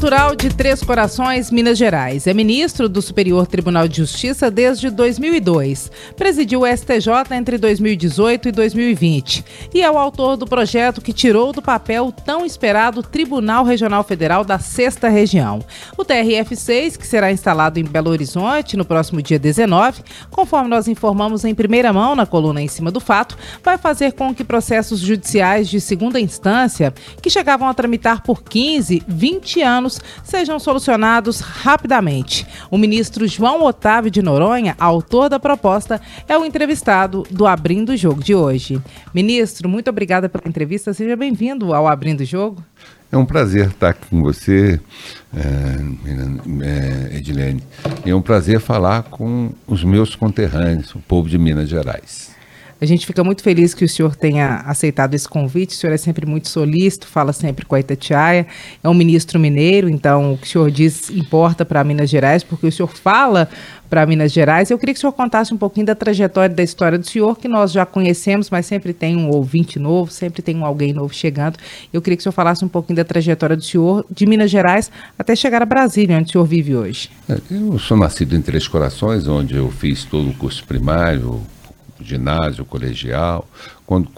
natural de Três Corações, Minas Gerais. É ministro do Superior Tribunal de Justiça desde 2002. Presidiu o STJ entre 2018 e 2020. E é o autor do projeto que tirou do papel o tão esperado Tribunal Regional Federal da Sexta Região. O TRF6, que será instalado em Belo Horizonte no próximo dia 19, conforme nós informamos em primeira mão na coluna em cima do fato, vai fazer com que processos judiciais de segunda instância, que chegavam a tramitar por 15, 20 anos, sejam solucionados rapidamente. O ministro João Otávio de Noronha, autor da proposta, é o entrevistado do Abrindo o Jogo de hoje. Ministro, muito obrigada pela entrevista. Seja bem-vindo ao Abrindo o Jogo. É um prazer estar com você, é, é, Edilene. É um prazer falar com os meus conterrâneos, o povo de Minas Gerais. A gente fica muito feliz que o senhor tenha aceitado esse convite. O senhor é sempre muito solícito, fala sempre com a Itatiaia. É um ministro mineiro, então o que o senhor diz importa para Minas Gerais, porque o senhor fala para Minas Gerais. Eu queria que o senhor contasse um pouquinho da trajetória da história do senhor, que nós já conhecemos, mas sempre tem um ouvinte novo, sempre tem um alguém novo chegando. Eu queria que o senhor falasse um pouquinho da trajetória do senhor de Minas Gerais até chegar a Brasília, onde o senhor vive hoje. É, eu sou nascido em Três Corações, onde eu fiz todo o curso primário, ginásio, colegial. Quando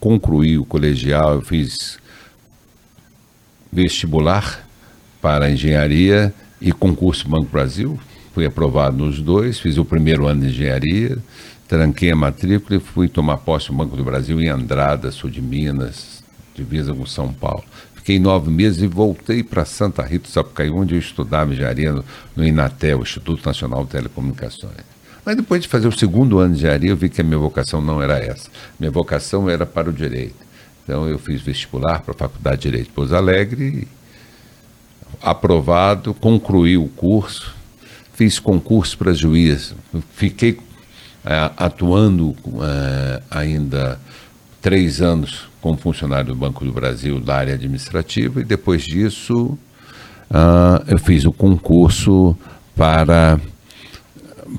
concluí o colegial, eu fiz vestibular para engenharia e concurso Banco Brasil. Fui aprovado nos dois, fiz o primeiro ano de engenharia, tranquei a matrícula e fui tomar posse no Banco do Brasil em Andrada, sul de Minas, divisa com São Paulo. Fiquei nove meses e voltei para Santa Rita, Sapucaí, onde eu estudava engenharia no, no INATEL, Instituto Nacional de Telecomunicações. Mas depois de fazer o segundo ano de engenharia, eu vi que a minha vocação não era essa. Minha vocação era para o direito. Então eu fiz vestibular para a Faculdade de Direito de Pouso Alegre, aprovado, concluí o curso, fiz concurso para juiz, fiquei é, atuando é, ainda três anos como funcionário do Banco do Brasil da área administrativa e depois disso uh, eu fiz o concurso para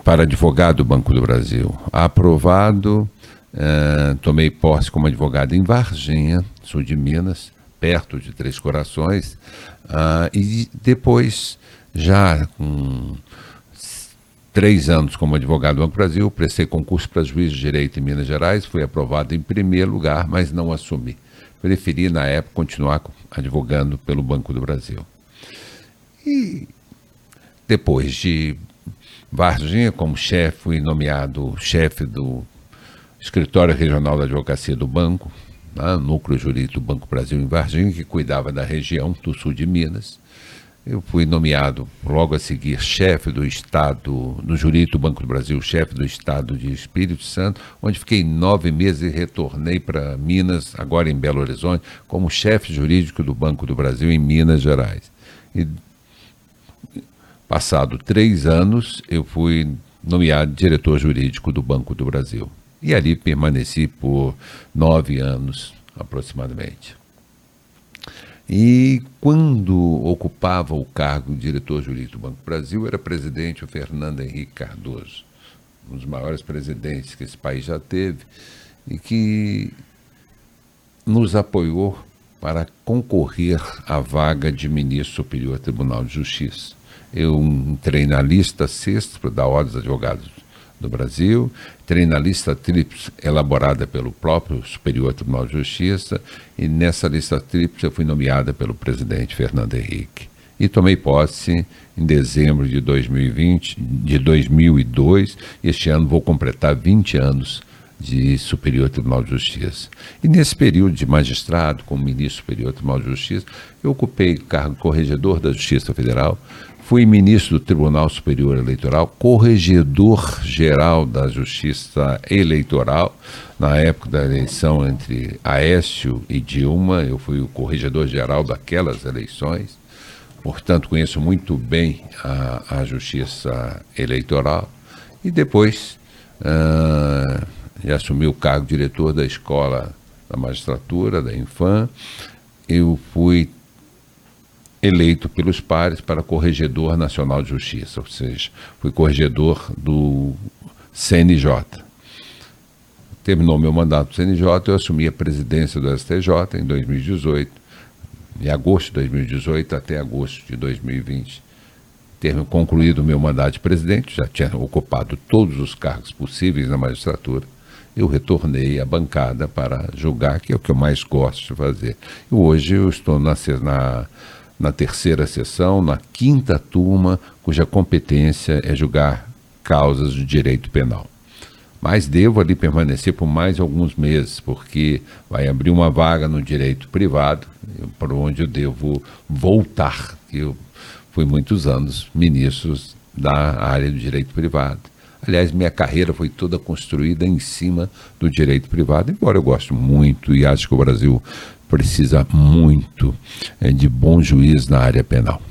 para advogado do Banco do Brasil. Aprovado, eh, tomei posse como advogado em Varginha, sul de Minas, perto de Três Corações, uh, e depois, já com três anos como advogado do Banco do Brasil, prestei concurso para juiz de direito em Minas Gerais, fui aprovado em primeiro lugar, mas não assumi. Preferi, na época, continuar advogando pelo Banco do Brasil. E depois de Varginha como chefe, fui nomeado chefe do escritório regional da advocacia do banco, né, núcleo jurídico do Banco Brasil em Varginha, que cuidava da região do sul de Minas. Eu fui nomeado logo a seguir chefe do Estado, no jurídico do Banco do Brasil, chefe do Estado de Espírito Santo, onde fiquei nove meses e retornei para Minas, agora em Belo Horizonte, como chefe jurídico do Banco do Brasil em Minas Gerais. E Passado três anos, eu fui nomeado diretor jurídico do Banco do Brasil. E ali permaneci por nove anos, aproximadamente. E quando ocupava o cargo de diretor jurídico do Banco do Brasil, era presidente o Fernando Henrique Cardoso, um dos maiores presidentes que esse país já teve, e que nos apoiou para concorrer à vaga de ministro superior Tribunal de Justiça. Eu entrei na lista sexta da Ordem dos Advogados do Brasil, entrei na lista tríplice elaborada pelo próprio Superior Tribunal de Justiça e nessa lista tríplice eu fui nomeada pelo presidente Fernando Henrique. E tomei posse em dezembro de 2020, de 2002. Este ano vou completar 20 anos de Superior Tribunal de Justiça. E nesse período de magistrado, como ministro Superior Tribunal de Justiça, eu ocupei o cargo de corregedor da Justiça Federal, Fui ministro do Tribunal Superior Eleitoral, corregedor-geral da Justiça Eleitoral. Na época da eleição entre Aécio e Dilma, eu fui o corregedor-geral daquelas eleições. Portanto, conheço muito bem a, a Justiça Eleitoral. E depois uh, assumi o cargo de diretor da Escola da Magistratura, da Infam. Eu fui eleito pelos pares para corregedor nacional de justiça, ou seja, fui corregedor do CNJ. Terminou meu mandato do CNJ, eu assumi a presidência do STJ em 2018, em agosto de 2018 até agosto de 2020. Ter concluído o meu mandato de presidente, já tinha ocupado todos os cargos possíveis na magistratura eu retornei à bancada para julgar, que é o que eu mais gosto de fazer. E hoje eu estou na, na, na terceira sessão, na quinta turma, cuja competência é julgar causas de direito penal. Mas devo ali permanecer por mais alguns meses, porque vai abrir uma vaga no direito privado, para onde eu devo voltar. Eu fui muitos anos ministro da área do direito privado. Aliás, minha carreira foi toda construída em cima do direito privado, embora eu goste muito e acho que o Brasil precisa muito é, de bom juiz na área penal.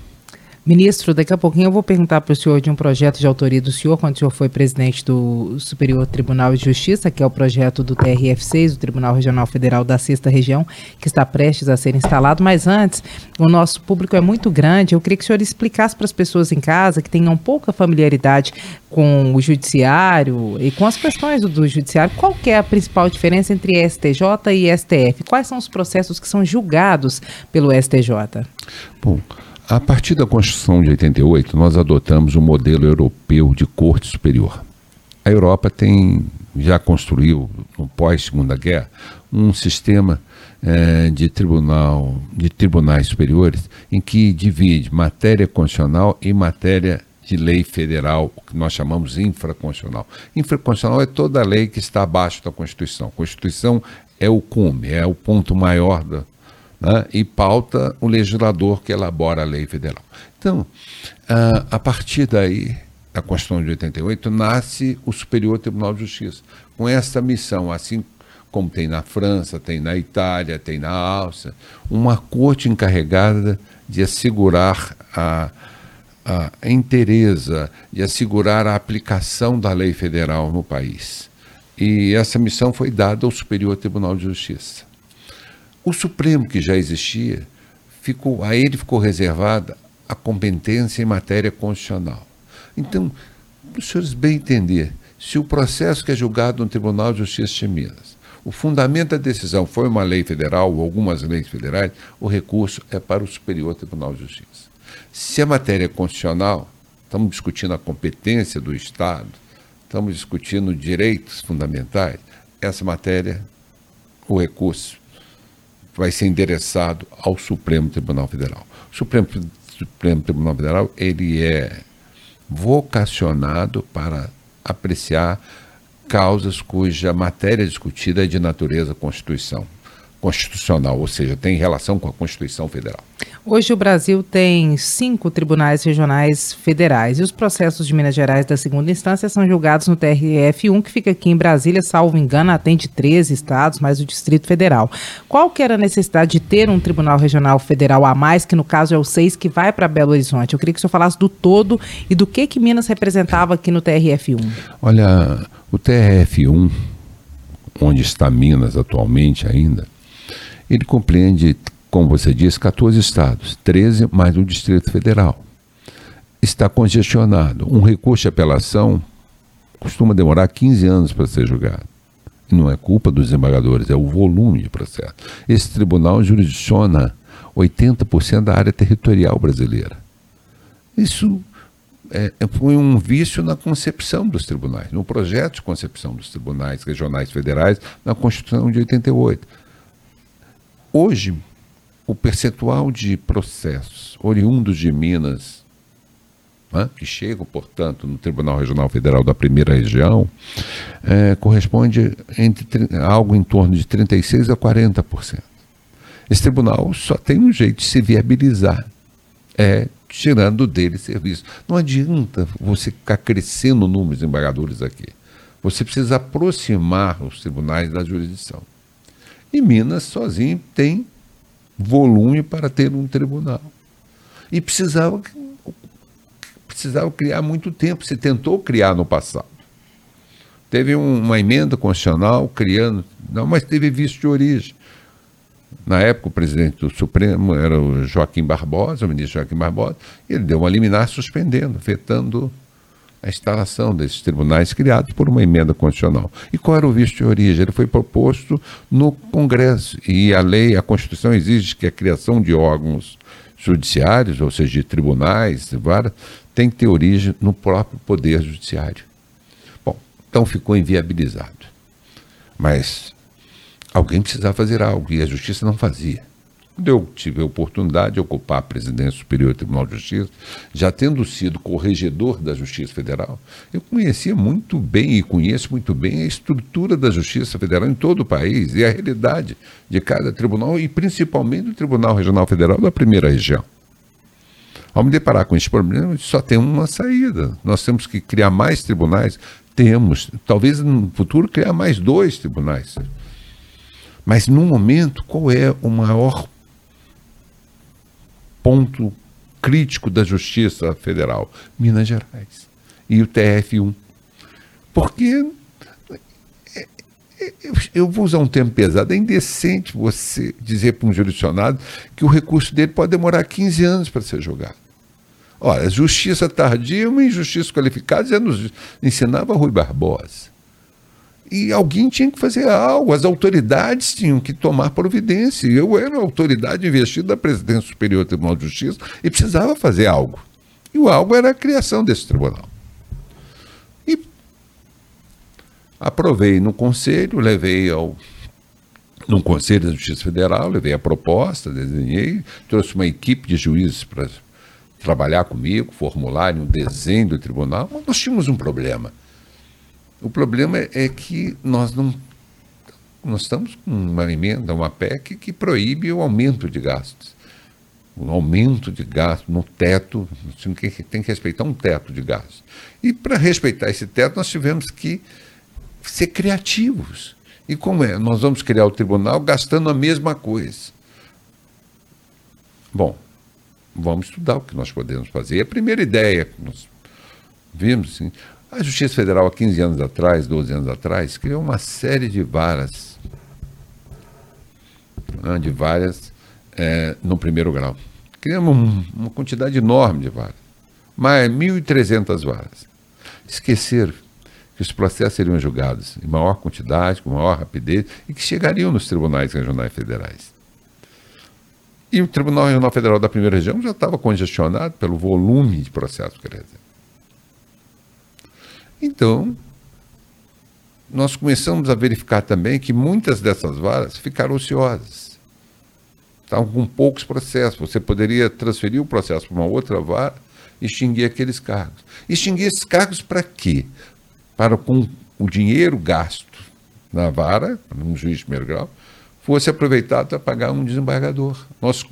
Ministro, daqui a pouquinho eu vou perguntar para o senhor de um projeto de autoria do senhor, quando o senhor foi presidente do Superior Tribunal de Justiça, que é o projeto do TRF6, o Tribunal Regional Federal da Sexta Região, que está prestes a ser instalado. Mas antes, o nosso público é muito grande, eu queria que o senhor explicasse para as pessoas em casa que tenham pouca familiaridade com o judiciário e com as questões do, do judiciário, qual é a principal diferença entre STJ e STF? Quais são os processos que são julgados pelo STJ? Bom, a partir da Constituição de 88, nós adotamos o modelo europeu de corte superior. A Europa tem já construiu, no pós-segunda guerra, um sistema eh, de tribunal, de tribunais superiores, em que divide matéria constitucional e matéria de lei federal, o que nós chamamos infraconstitucional. Infraconstitucional é toda lei que está abaixo da Constituição. A Constituição é o cume, é o ponto maior da, né, e pauta o legislador que elabora a lei federal. Então, a, partir daí, a Constituição de 88, nasce o Superior Tribunal de Justiça, com essa missão, assim como tem na França, tem na Itália, tem na Áustria, uma corte encarregada de assegurar a, a inteireza, de assegurar a aplicação da lei federal no país. E essa missão foi dada ao Superior Tribunal de Justiça. O Supremo, que já existia, ficou, a ele ficou reservada a competência em matéria constitucional. Então, os senhores bem entender, se o processo que é julgado no Tribunal de Justiça de Minas, o fundamento da decisão foi uma lei federal ou algumas leis federais, o recurso é para o Superior Tribunal de Justiça. Se a matéria é constitucional, estamos discutindo a competência do Estado, estamos discutindo direitos fundamentais, essa matéria, o recurso vai ser endereçado ao Supremo Tribunal Federal. O Supremo, Supremo Tribunal Federal ele é vocacionado para apreciar causas cuja matéria discutida é de natureza Constituição, constitucional, ou seja, tem relação com a Constituição Federal. Hoje o Brasil tem cinco tribunais regionais federais e os processos de Minas Gerais da segunda instância são julgados no TRF1, que fica aqui em Brasília, salvo engano, atende 13 estados, mais o Distrito Federal. Qual que era a necessidade de ter um tribunal regional federal a mais, que no caso é o 6, que vai para Belo Horizonte? Eu queria que o senhor falasse do todo e do que, que Minas representava aqui no TRF1. Olha, o TRF1, onde está Minas atualmente ainda, ele compreende como você disse, 14 estados, 13 mais o Distrito Federal. Está congestionado. Um recurso de apelação costuma demorar 15 anos para ser julgado. E não é culpa dos desembargadores, é o volume de processo. Esse tribunal jurisdiciona 80% da área territorial brasileira. Isso é, é, foi um vício na concepção dos tribunais, no projeto de concepção dos tribunais regionais federais na Constituição de 88. Hoje, o percentual de processos oriundos de Minas, né, que chegam, portanto, no Tribunal Regional Federal da Primeira Região, é, corresponde entre algo em torno de 36% a 40%. Esse tribunal só tem um jeito de se viabilizar, é tirando dele serviço. Não adianta você ficar crescendo o número de embargadores aqui. Você precisa aproximar os tribunais da jurisdição. E Minas sozinho tem volume para ter um tribunal. E precisava, precisava criar muito tempo, se tentou criar no passado. Teve um, uma emenda constitucional criando, não, mas teve visto de origem. Na época, o presidente do Supremo era o Joaquim Barbosa, o ministro Joaquim Barbosa, e ele deu uma liminar suspendendo, vetando a instalação desses tribunais criados por uma emenda constitucional. E qual era o visto de origem? Ele foi proposto no Congresso. E a lei, a Constituição exige que a criação de órgãos judiciários, ou seja, de tribunais, várias, tem que ter origem no próprio Poder Judiciário. Bom, então ficou inviabilizado. Mas alguém precisava fazer algo e a Justiça não fazia. Quando eu tive a oportunidade de ocupar a presidência superior do Tribunal de Justiça, já tendo sido corregedor da Justiça Federal, eu conhecia muito bem e conheço muito bem a estrutura da Justiça Federal em todo o país e a realidade de cada tribunal e principalmente do Tribunal Regional Federal da primeira região. Ao me deparar com esse problema, só tem uma saída. Nós temos que criar mais tribunais. Temos, talvez no futuro, criar mais dois tribunais. Mas no momento, qual é o maior ponto crítico da Justiça Federal? Minas Gerais. E o TF1. Porque é, é, eu vou usar um termo pesado, é indecente você dizer para um jurisdicionado que o recurso dele pode demorar 15 anos para ser julgado. Olha, justiça tardia uma injustiça qualificada, já nos ensinava Rui Barbosa. E alguém tinha que fazer algo, as autoridades tinham que tomar providência. Eu era autoridade investida da Presidência Superior do Tribunal de Justiça e precisava fazer algo. E o algo era a criação desse tribunal. E aprovei no conselho, levei ao no Conselho da Justiça Federal, levei a proposta, desenhei, trouxe uma equipe de juízes para trabalhar comigo, formularem um desenho do tribunal, mas nós tínhamos um problema. O problema é que nós não nós estamos com uma emenda, uma PEC que proíbe o aumento de gastos. O aumento de gastos no teto, tem que respeitar um teto de gastos. E para respeitar esse teto, nós tivemos que ser criativos. E como é? Nós vamos criar o tribunal gastando a mesma coisa. Bom, vamos estudar o que nós podemos fazer. A primeira ideia que nós vimos, assim, a Justiça Federal, há 15 anos atrás, 12 anos atrás, criou uma série de varas, né, de varas é, no primeiro grau. Criamos um, uma quantidade enorme de varas, mais 1.300 varas. Esqueceram que os processos seriam julgados em maior quantidade, com maior rapidez, e que chegariam nos tribunais regionais federais. E o Tribunal Regional Federal da Primeira Região já estava congestionado pelo volume de processos que ele então, nós começamos a verificar também que muitas dessas varas ficaram ociosas. Estavam com poucos processos. Você poderia transferir o processo para uma outra vara e extinguir aqueles cargos. Extinguir esses cargos para quê? Para com o dinheiro gasto na vara, num juiz de primeiro grau, fosse aproveitado para pagar um desembargador. Nós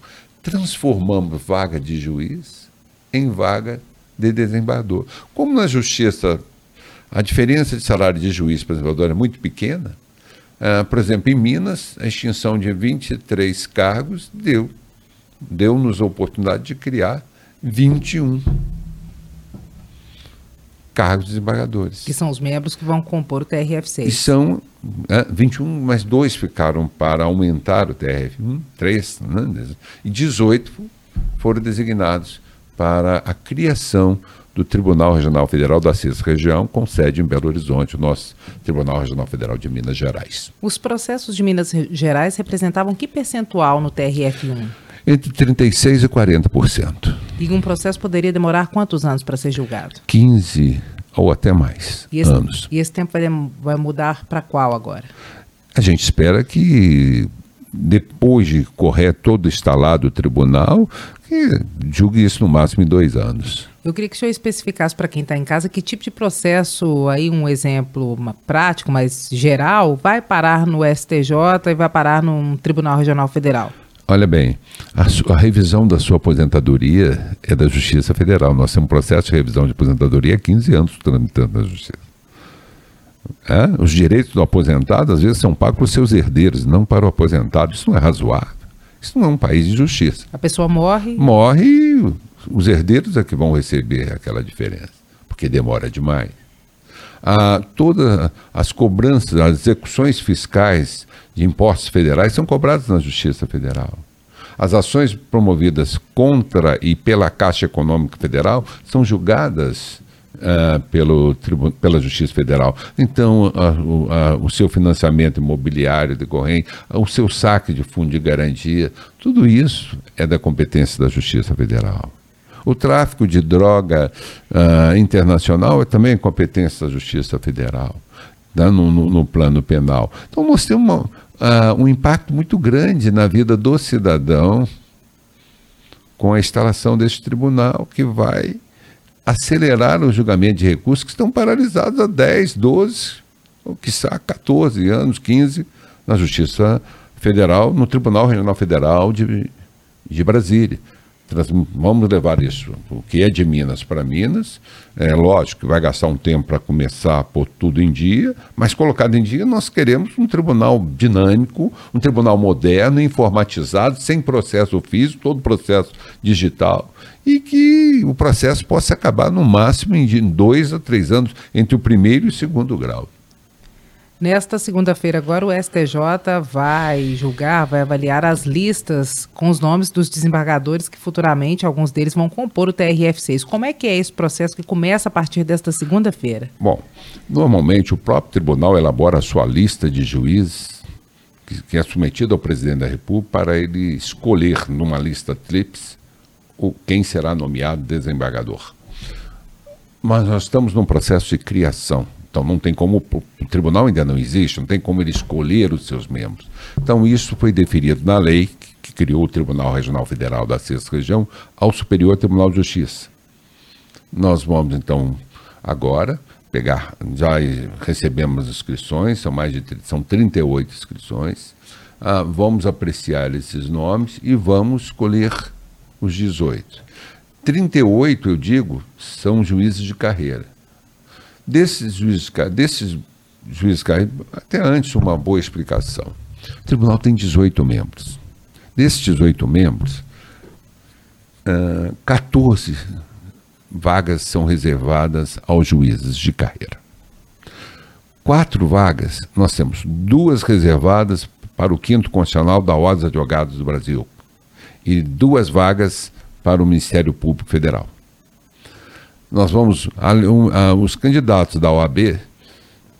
transformamos vaga de juiz em vaga de desembargador. Como na justiça a diferença de salário de juiz para desembargador é muito pequena. Uh, por exemplo, em Minas, a extinção de 23 cargos deu deu-nos a oportunidade de criar 21 cargos de desembargadores. Que são os membros que vão compor o TRF6. E são é, 21, mas dois ficaram para aumentar o TRF1, três, né? e 18 foram designados para a criação do Tribunal Regional Federal da Sexta Região, com sede em Belo Horizonte, o nosso Tribunal Regional Federal de Minas Gerais. Os processos de Minas Gerais representavam que percentual no TRF1? Entre 36% e 40%. E um processo poderia demorar quantos anos para ser julgado? 15 ou até mais e esse, anos. E esse tempo vai, vai mudar para qual agora? A gente espera que depois de correr todo instalado o tribunal, que julgue isso no máximo em dois anos. Eu queria que o senhor especificasse para quem está em casa que tipo de processo, aí um exemplo prático, mas geral, vai parar no STJ e vai parar num Tribunal Regional Federal. Olha bem, a, a, revisão da sua aposentadoria é da Justiça Federal. Nós temos um processo de revisão de aposentadoria há 15 anos tramitando na Justiça. É? Os direitos do aposentado, às vezes, são pagos para os seus herdeiros, não para o aposentado. Isso não é razoável. Isso não é um país de justiça. A pessoa morre. Morre e os herdeiros é que vão receber aquela diferença, porque demora demais. a, todas as cobranças, as execuções fiscais de impostos federais são cobradas na Justiça Federal. As ações promovidas contra e pela Caixa Econômica Federal são julgadas uh, pelo, pela Justiça Federal. Então, uh, uh, o seu financiamento imobiliário decorrente, o seu saque de fundo de garantia, tudo isso é da competência da Justiça Federal. O tráfico de droga internacional é também competência da Justiça Federal, né, no, no, no plano penal. Então, nós temos uma, uh, um impacto muito grande na vida do cidadão com a instalação deste tribunal que vai acelerar o julgamento de recursos que estão paralisados há 10, 12, ou quiçá 14 anos, 15, na Justiça Federal, no Tribunal Regional Federal de, de Brasília vamos levar isso, o que é de Minas para Minas. É lógico que vai gastar um tempo para começar a pôr tudo em dia, mas colocado em dia, nós queremos um tribunal dinâmico, um tribunal moderno, informatizado, sem processo físico, todo processo digital, e que o processo possa acabar no máximo em dois a três anos, entre o primeiro e o segundo grau. Nesta segunda-feira, agora, o STJ vai julgar, vai avaliar as listas com os nomes dos desembargadores que futuramente alguns deles vão compor o TRF6. Como é que é esse processo que começa a partir desta segunda-feira? Bom, normalmente o próprio tribunal elabora a sua lista de juízes que, que é submetida ao presidente da República para ele escolher numa lista TRIPS quem será nomeado desembargador. Mas nós estamos num processo de criação então não tem como, o tribunal ainda não existe, não tem como ele escolher os seus membros. Então isso foi definido na lei que, criou o Tribunal Regional Federal da Sexta Região ao Superior Tribunal de Justiça. Nós vamos então agora pegar, já recebemos inscrições, são mais de são 38 inscrições. Ah, vamos apreciar esses nomes e vamos escolher os 18. 38, eu digo, são juízes de carreira. Desses juízes, desses juízes até antes uma boa explicação. O tribunal tem 18 membros. Desses 18 membros, uh, 14 vagas são reservadas aos juízes de carreira. Quatro vagas, nós temos duas reservadas para o quinto constitucional da Ordem dos Advogados do Brasil e duas vagas para o Ministério Público Federal nós vamos. os candidatos da OAB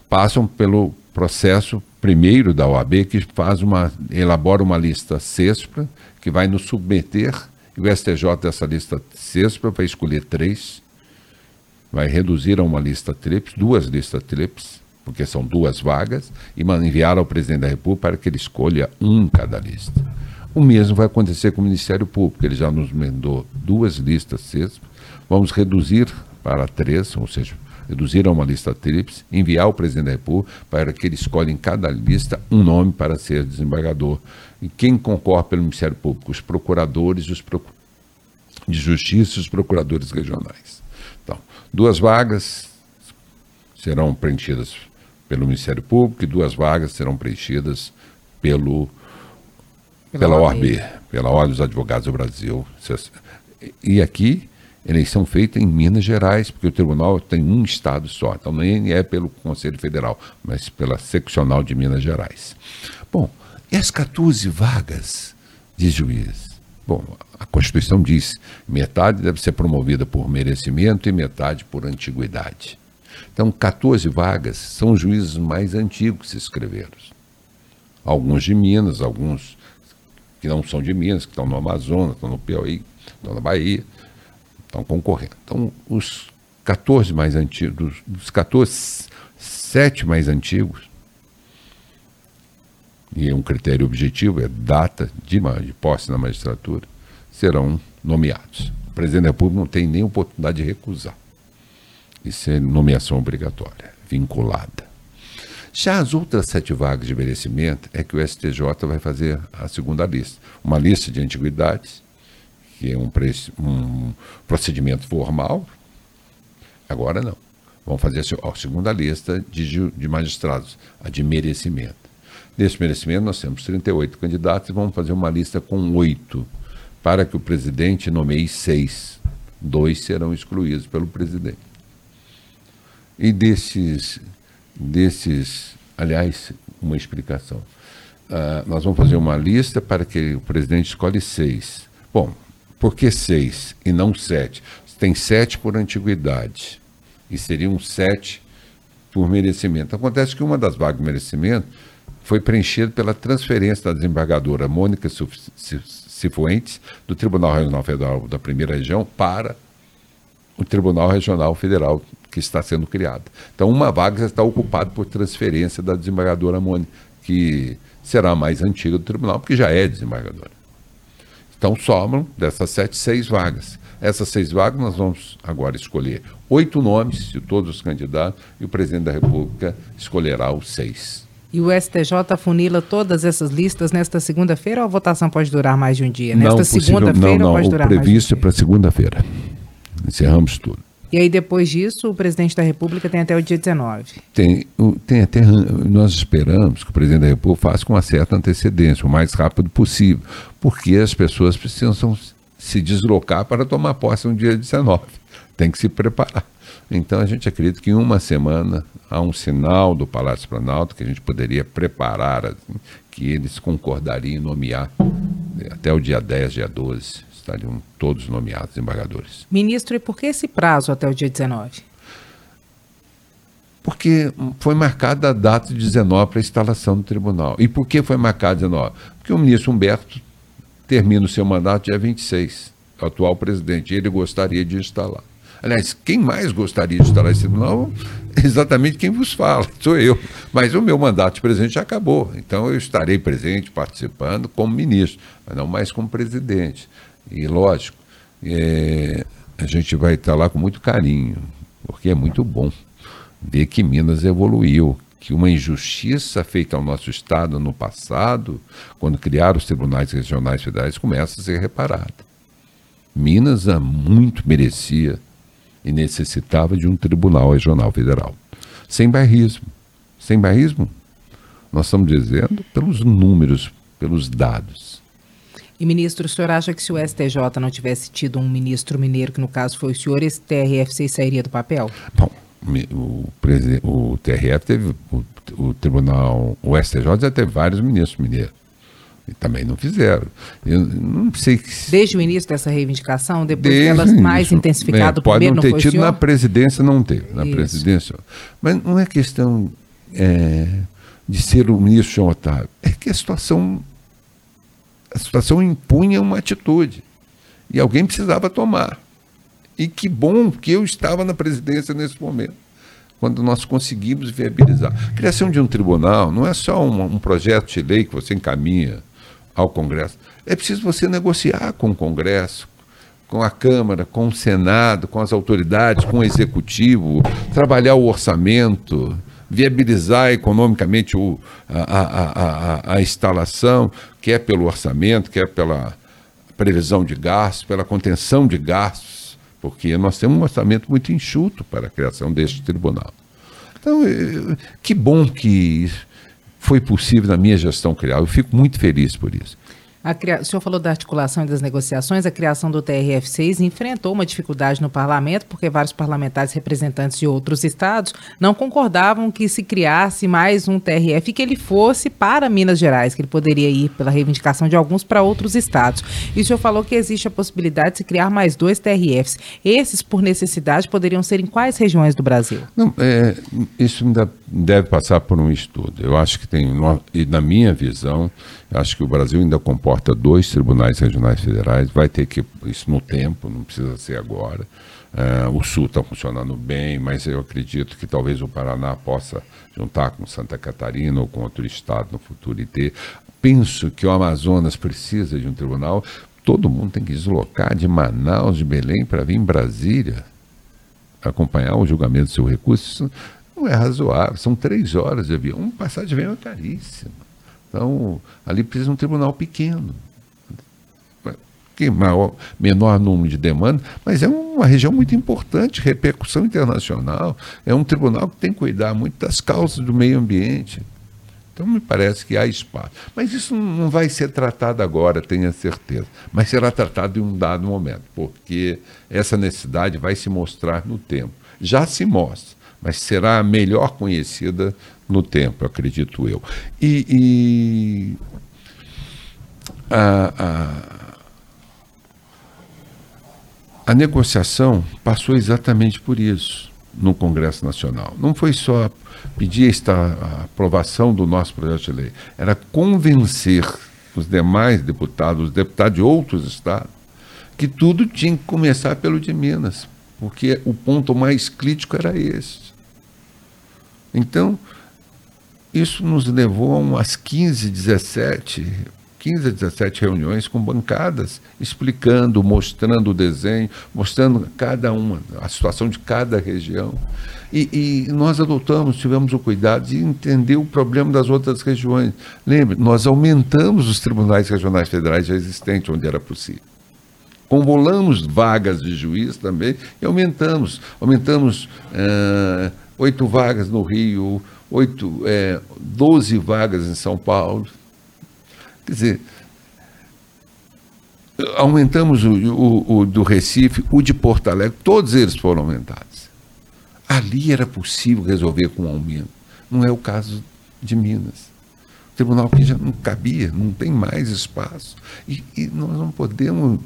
passam pelo processo primeiro da OAB, que faz uma, elabora uma lista CESPRA, que vai nos submeter, e o STJ dessa lista CESPRA vai escolher três, vai reduzir a uma lista TRIPS, duas listas TRIPS, porque são duas vagas, e enviar ao presidente da República para que ele escolha um cada lista. O mesmo vai acontecer com o Ministério Público, ele já nos mandou duas listas CESPRA, vamos reduzir para três, ou seja, reduzir a uma lista tríplice, enviar ao presidente da República para que ele escolha em cada lista um nome para ser desembargador. E quem concorre pelo Ministério Público? Os procuradores os proc... de justiça e os procuradores regionais. Então, duas vagas serão preenchidas pelo Ministério Público e duas vagas serão preenchidas pelo, pela, pela OAB, pela Ordem dos Advogados do Brasil. E aqui eleição feita em Minas Gerais, porque o tribunal tem um estado só, então nem é pelo Conselho Federal, mas pela seccional de Minas Gerais. Bom, e as 14 vagas de juiz? Bom, a Constituição diz metade deve ser promovida por merecimento e metade por antiguidade. Então, 14 vagas são os juízes mais antigos que se inscreveram. Alguns de Minas, alguns que não são de Minas, que estão no Amazonas, estão no Piauí, estão na Bahia estão concorrendo. Então, os 14 mais antigos, dos 14, 7 mais antigos, e é um critério objetivo, é data de, de posse na magistratura, serão nomeados. O presidente da República não tem nem oportunidade de recusar. Isso é nomeação obrigatória, vinculada. Já as outras sete vagas de merecimento é que o STJ vai fazer a segunda lista. Uma lista de antiguidades que é um, um procedimento formal. Agora não. Vamos fazer a segunda lista de, de magistrados, a de merecimento. Nesse merecimento, nós temos 38 candidatos e vamos fazer uma lista com oito, para que o presidente nomeie seis. Dois serão excluídos pelo presidente. E desses, desses aliás, uma explicação. Uh, nós vamos fazer uma lista para que o presidente escolhe seis. Bom, por que seis e não sete? Tem sete por antiguidade e seriam sete por merecimento. Acontece que uma das vagas de merecimento foi preenchida pela transferência da desembargadora Mônica Cifuentes do Tribunal Regional Federal da Primeira Região para o Tribunal Regional Federal que está sendo criado. Então, uma vaga está ocupada por transferência da desembargadora Mônica, que será a mais antiga do tribunal, porque já é desembargadora. Então, sobram dessas sete, seis vagas. Essas seis vagas nós vamos agora escolher oito nomes de todos os candidatos e o presidente da República escolherá os seis. E o STJ funila todas essas listas nesta segunda-feira ou a votação pode durar mais de um dia? Nesta segunda-feira pode durar mais de um? Não, não, o previsto é para segunda-feira. Encerramos tudo. E aí, depois disso, o presidente da República tem até o dia 19. Tem, tem até. Nós esperamos que o presidente da República faça com uma certa antecedência, o mais rápido possível, porque as pessoas precisam se deslocar para tomar posse no dia 19. Tem que se preparar. Então, a gente acredita que em uma semana há um sinal do Palácio Planalto que a gente poderia preparar, assim, que eles concordariam em nomear até o dia 10, dia 12 estariam todos nomeados embargadores. Ministro, e por que esse prazo até o dia 19? Porque foi marcada a data de 19 para a instalação do tribunal. E por que foi marcada 19? Porque o ministro Humberto termina o seu mandato dia 26, o atual presidente, e ele gostaria de instalar. Aliás, quem mais gostaria de instalar esse tribunal exatamente quem vos fala, sou eu. Mas o meu mandato de presidente já acabou, então eu estarei presente, participando como ministro, mas não mais como presidente. E lógico, é, a gente vai estar lá com muito carinho, porque é muito bom ver que Minas evoluiu, que uma injustiça feita ao nosso Estado no passado, quando criaram os tribunais regionais federais, começa a ser reparada. Minas há muito merecia e necessitava de um tribunal regional federal. Sem barrismo. Sem barrismo, nós estamos dizendo pelos números, pelos dados. E, ministro, o senhor acha que se o STJ não tivesse tido um ministro mineiro, que no caso foi o senhor, esse TRF sairia do papel? Bom, o, o TRF teve, o, o, Tribunal, o STJ já teve vários ministros mineiros. E também não fizeram. Eu não sei que... Desde o início dessa reivindicação, depois Desde delas mais intensificado, é, pode primeiro não ter não tido na presidência, não teve. Na Isso. presidência. Mas não é questão é, de ser o ministro João Otávio. É que a situação a situação impunha uma atitude. E alguém precisava tomar. E que bom que eu estava na presidência nesse momento, quando nós conseguimos viabilizar. Criação de um tribunal não é só um, um projeto de lei que você encaminha ao Congresso. É preciso você negociar com o Congresso, com a Câmara, com o Senado, com as autoridades, com o Executivo, trabalhar o orçamento, viabilizar economicamente o, a, a, a, a, instalação, quer pelo orçamento, quer pela previsão de gastos, pela contenção de gastos, porque nós temos um orçamento muito enxuto para a criação deste tribunal. Então, eh, que bom que foi possível na minha gestão criar. Eu fico muito feliz por isso. O senhor falou da articulação e das negociações. A criação do TRF6 enfrentou uma dificuldade no parlamento, porque vários parlamentares representantes de outros estados não concordavam que se criasse mais um TRF e que ele fosse para Minas Gerais, que ele poderia ir pela reivindicação de alguns para outros estados. E o senhor falou que existe a possibilidade de se criar mais dois TRFs. Esses, por necessidade, poderiam ser em quais regiões do Brasil? Não, é, isso ainda deve passar por um estudo. Eu acho que tem, e na minha visão, acho que o Brasil ainda comporta dois tribunais regionais federais, vai ter que, isso no tempo, não precisa ser agora. Uh, o Sul está funcionando bem, mas eu acredito que talvez o Paraná possa juntar com Santa Catarina ou com outro estado no futuro e ter. Penso que o Amazonas precisa de um tribunal. Todo mundo tem que deslocar de Manaus, de Belém, para vir em Brasília acompanhar o julgamento do seu recurso. Isso não é razoável. São três horas de avião. Um passagem de avião é caríssimo. Então, ali precisa de um tribunal pequeno. Que maior, menor número de demanda, mas é uma região muito importante, repercussão internacional. É um tribunal que tem que cuidar muito das causas do meio ambiente. Então, me parece que há espaço. Mas isso não vai ser tratado agora, tenha certeza. Mas será tratado em um dado momento, porque essa necessidade vai se mostrar no tempo. Já se mostra mas será melhor conhecida no tempo, acredito eu. E, e a, a, a negociação passou exatamente por isso no Congresso Nacional. Não foi só pedir esta a aprovação do nosso projeto de lei, era convencer os demais deputados, os deputados de outros estados, que tudo tinha que começar pelo de Minas, porque o ponto mais crítico era esse. Então, isso nos levou a umas 15, 17 15 a 17 reuniões com bancadas, explicando, mostrando o desenho, mostrando cada uma, a situação de cada região. E, e, nós adotamos, tivemos o cuidado de entender o problema das outras regiões. Lembre, nós aumentamos os tribunais regionais federais já existentes, onde era possível. Convolamos vagas de juiz também e aumentamos. Aumentamos uh, oito vagas no Rio, oito, é, doze vagas em São Paulo. Quer dizer, aumentamos o, o, o, do Recife, o de Porto Alegre, todos eles foram aumentados. Ali era possível resolver com um aumento. Não é o caso de Minas. O tribunal que já não cabia, não tem mais espaço. E, e nós não podemos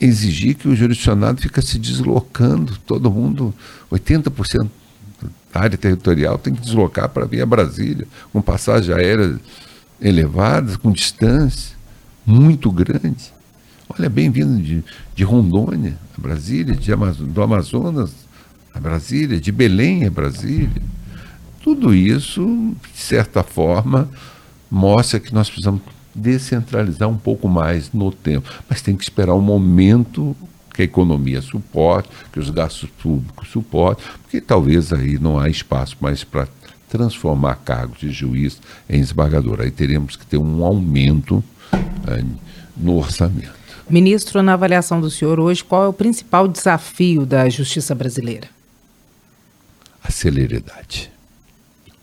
exigir que o jurisdicionado fique se deslocando, todo mundo, 80% da área territorial tem que deslocar para vir a Brasília, com passagem aérea elevadas, com distância muito grande. Olha, bem vindo de, de Rondônia a Brasília, de do Amazonas a Brasília, de Belém a Brasília. Tudo isso, de certa forma, mostra que nós precisamos descentralizar um pouco mais no tempo. Mas tem que esperar o momento que a economia suporte, que os gastos públicos suportem, porque talvez aí não há espaço mais para transformar cargos de juiz em esmagador. Aí teremos que ter um aumento é, no orçamento. Ministro, na avaliação do senhor hoje, qual é o principal desafio da justiça brasileira? A celeridade.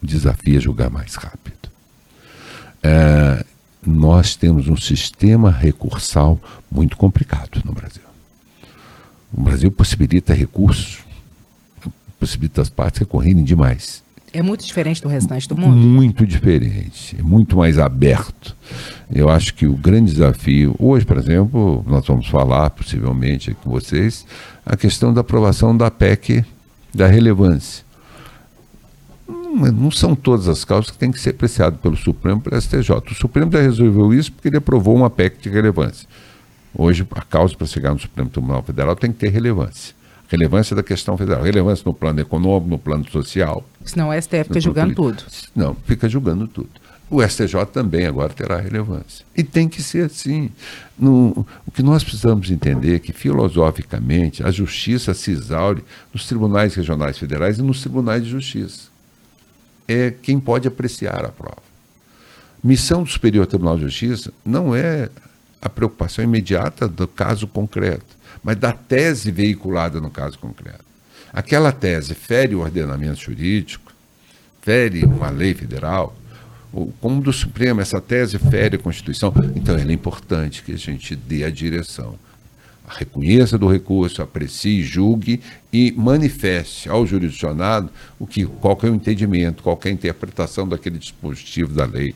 O desafio é julgar mais rápido. É, nós temos um sistema recursal muito complicado no Brasil. O Brasil possibilita recursos, possibilita as partes recorrerem demais. É muito diferente do restante do mundo? Muito diferente, é muito mais aberto. Eu acho que o grande desafio, hoje, por exemplo, nós vamos falar possivelmente com vocês, a questão da aprovação da PEC da relevância. Não são todas as causas que têm que ser apreciadas pelo Supremo e pelo STJ. O Supremo já resolveu isso porque ele aprovou uma PEC de relevância. Hoje, a causa para chegar no Supremo Tribunal Federal tem que ter relevância relevância da questão federal, relevância no plano econômico, no plano social. Senão o STF fica julgando tudo. Não, fica julgando tudo. O STJ também agora terá relevância. E tem que ser assim. No, o que nós precisamos entender é que, filosoficamente, a justiça se exaure nos tribunais regionais federais e nos tribunais de justiça. É quem pode apreciar a prova. Missão do Superior Tribunal de Justiça não é a preocupação imediata do caso concreto mas da tese veiculada no caso concreto. Aquela tese fere o ordenamento jurídico, fere uma lei federal, como do Supremo, essa tese fere a Constituição, então é importante que a gente dê a direção. Reconheça do recurso, aprecie, julgue e manifeste ao jurisdicionado o que, qual é o entendimento, qual é a interpretação daquele dispositivo da lei,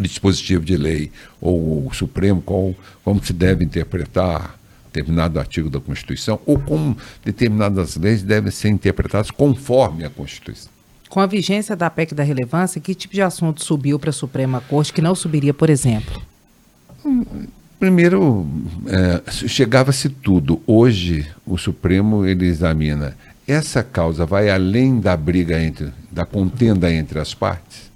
dispositivo de lei, ou o Supremo, qual, como se deve interpretar determinado artigo da Constituição ou como determinadas leis devem ser interpretadas conforme a Constituição. Com a vigência da PEC da relevância, que tipo de assunto subiu para a Suprema Corte que não subiria, por exemplo? Primeiro, é, chegava-se tudo. Hoje, o Supremo ele examina essa causa vai além da briga entre, da contenda entre as partes.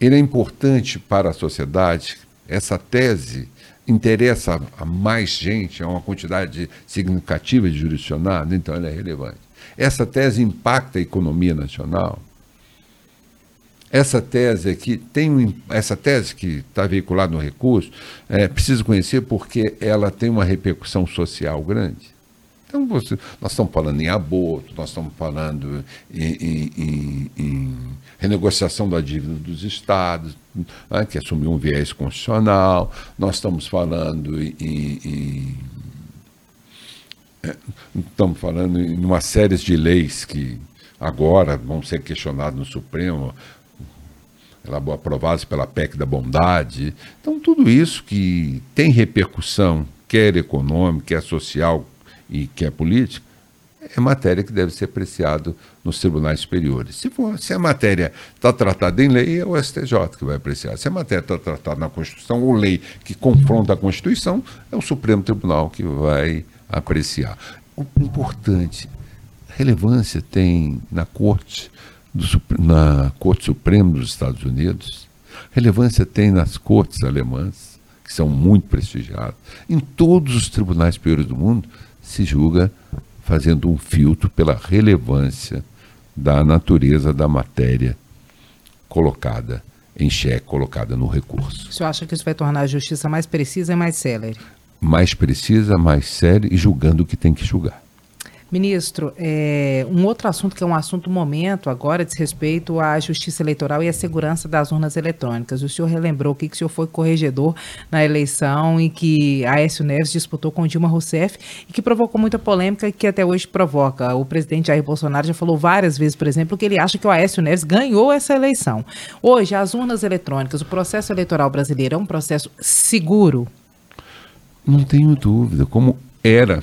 Ele é importante para a sociedade. Essa tese interessa a mais gente, a uma quantidade significativa de jurisdicionado, então ela é relevante. Essa tese impacta a economia nacional. Essa tese aqui tem um, essa tese que está veiculada no recurso, é preciso conhecer porque ela tem uma repercussão social grande. Então, você, nós estamos falando em aborto, nós estamos falando em, em, em, renegociação da dívida dos estados, né, que assumiu um viés constitucional, nós estamos falando em, é, estamos falando em uma série de leis que agora vão ser questionados no Supremo, aprovados pela PEC da bondade. Então, tudo isso que tem repercussão, quer econômica, quer social e quer política, é matéria que deve ser apreciado nos tribunais superiores. Se, for, se a matéria está tratada em lei, é o STJ que vai apreciar. Se a matéria está tratada na Constituição ou lei que confronta a Constituição, é o Supremo Tribunal que vai apreciar. O importante, relevância tem na Corte, do, na Corte Suprema dos Estados Unidos, relevância tem nas cortes alemãs, que são muito prestigiadas. Em todos os tribunais superiores do mundo se julga fazendo um filtro pela relevância da natureza da matéria colocada em xeque, colocada no recurso. O senhor acha que isso vai tornar a justiça mais precisa e mais célere? Mais precisa, mais séria e julgando o que tem que julgar. Ministro, é, um outro assunto que é um assunto momento agora diz respeito à justiça eleitoral e à segurança das urnas eletrônicas. O senhor relembrou que, que o senhor foi corregedor na eleição em que Aécio Neves disputou com Dilma Rousseff e que provocou muita polêmica e que até hoje provoca. O presidente Jair Bolsonaro já falou várias vezes, por exemplo, que ele acha que o Aécio Neves ganhou essa eleição. Hoje, as urnas eletrônicas, o processo eleitoral brasileiro é um processo seguro? Não tenho dúvida, como era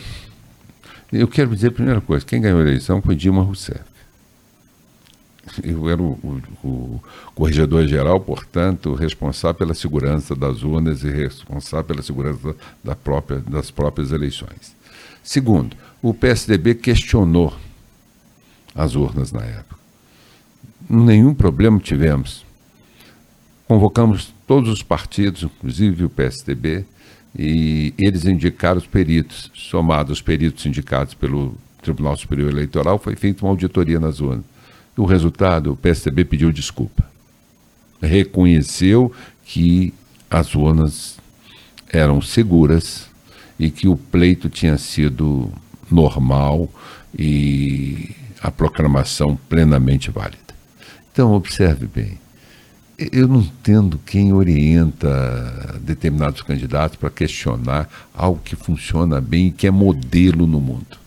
eu quero dizer a primeira coisa: quem ganhou a eleição foi Dilma Rousseff. Eu era o, o, o corregedor-geral, portanto, responsável pela segurança das urnas e responsável pela segurança da própria, das próprias eleições. Segundo, o PSDB questionou as urnas na época. Nenhum problema tivemos. Convocamos todos os partidos, inclusive o PSDB, e eles indicaram os peritos, somados os peritos indicados pelo Tribunal Superior Eleitoral, foi feita uma auditoria nas urnas. O resultado, o PSDB pediu desculpa. Reconheceu que as urnas eram seguras e que o pleito tinha sido normal e a proclamação plenamente válida. Então, observe bem, eu não entendo quem orienta determinados candidatos para questionar algo que funciona bem e que é modelo no mundo.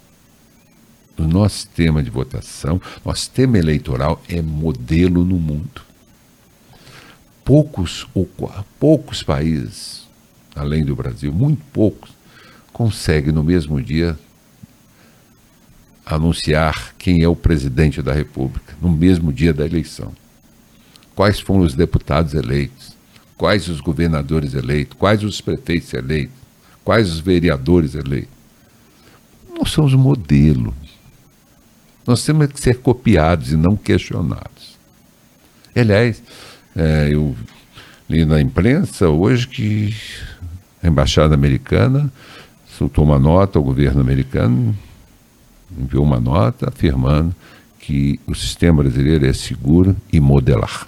O nosso sistema de votação, nosso sistema eleitoral é modelo no mundo. Poucos, ou, poucos países, além do Brasil, muito poucos, conseguem no mesmo dia anunciar quem é o presidente da República, no mesmo dia da eleição quais foram os deputados eleitos, quais os governadores eleitos, quais os prefeitos eleitos, quais os vereadores eleitos. Nós somos modelo. Nós temos que ser copiados e não questionados. Aliás, é, eu li na imprensa hoje que a embaixada americana soltou uma nota, o governo americano enviou uma nota afirmando que o sistema brasileiro é seguro e modelar.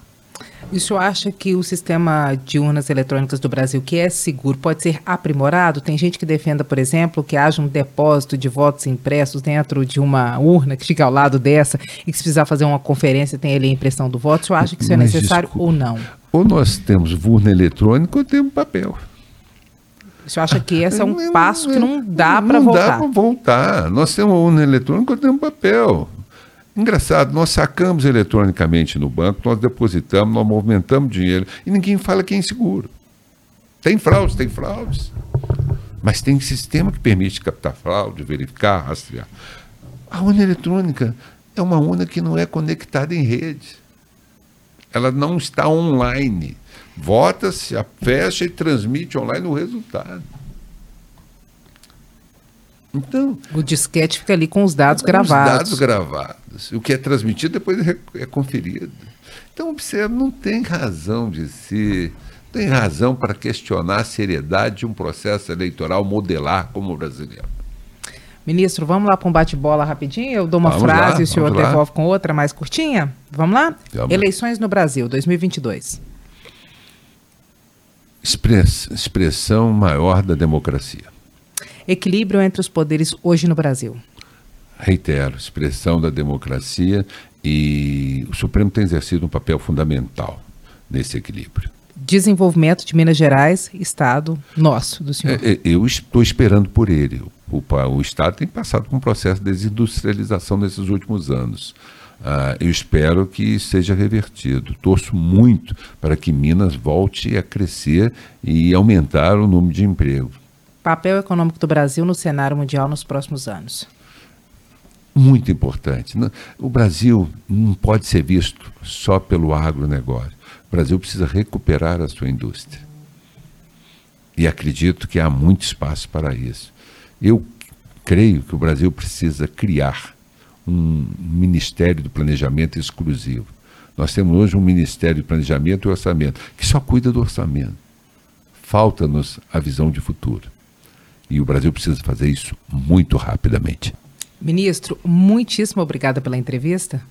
E o senhor acha que o sistema de urnas eletrônicas do Brasil, que é seguro, pode ser aprimorado? Tem gente que defenda, por exemplo, que haja um depósito de votos impressos dentro de uma urna que fica ao lado dessa e que se precisar fazer uma conferência tem ali a impressão do voto. O senhor acha que isso é Mas necessário desculpa, ou não? Ou nós temos urna eletrônica ou temos papel. O senhor acha que esse é um passo que não dá para voltar? Não dá para voltar. Nós temos urna eletrônica ou temos papel. Engraçado, nós sacamos eletronicamente no banco, nós depositamos, nós movimentamos dinheiro e ninguém fala que é inseguro. Tem fraudes, tem fraudes. Mas tem sistema que permite captar fraude, verificar, rastrear. A urna eletrônica é uma urna que não é conectada em rede. Ela não está online. Vota-se, fecha e transmite online o resultado. Então, o disquete fica ali com os dados gravados. Os dados gravados. O que é transmitido depois é, é conferido. Então, observe, não tem razão de ser, tem razão para questionar a seriedade de um processo eleitoral modelar como o brasileiro. Ministro, vamos lá para um bate-bola rapidinho? Eu dou uma vamos frase lá, e o senhor devolve com outra mais curtinha? Vamos lá? Vamos. Eleições no Brasil, 2022. Express, expressão maior da democracia equilíbrio entre os poderes hoje no Brasil? Reitero, expressão da democracia e o Supremo tem exercido um papel fundamental nesse equilíbrio. Desenvolvimento de Minas Gerais, Estado nosso, do senhor. É, é eu estou esperando por ele. O, o, Estado tem passado por um processo de desindustrialização nesses últimos anos. ah, eu espero que seja revertido. Torço muito para que Minas volte a crescer e aumentar o número de empregos. Papel econômico do Brasil no cenário mundial nos próximos anos. Muito importante. O Brasil não pode ser visto só pelo agronegócio. O Brasil precisa recuperar a sua indústria. E acredito que há muito espaço para isso. Eu creio que o Brasil precisa criar um Ministério do Planejamento exclusivo. Nós temos hoje um Ministério de Planejamento e Orçamento, que só cuida do orçamento. Falta-nos a visão de futuro. E o Brasil precisa fazer isso muito rapidamente. Ministro, muitíssimo obrigada pela entrevista.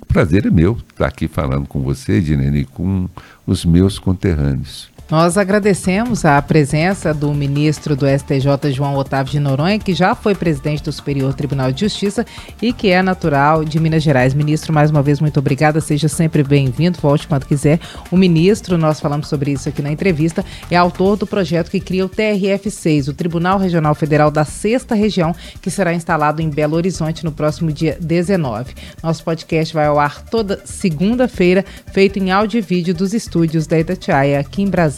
O prazer é meu estar aqui falando com você, Dinene, e com os meus conterrâneos. Nós agradecemos a presença do ministro do STJ, João Otávio de Noronha, que já foi presidente do Superior Tribunal de Justiça e que é natural de Minas Gerais. Ministro, mais uma vez, muito obrigada. Seja sempre bem-vindo. Volte quando quiser. O ministro, nós falamos sobre isso aqui na entrevista, é autor do projeto que cria o TRF6, o Tribunal Regional Federal da Sexta Região, que será instalado em Belo Horizonte no próximo dia 19. Nosso podcast vai ao ar toda segunda-feira, feito em áudio e vídeo dos estúdios da Itatiaia, aqui em Brasília.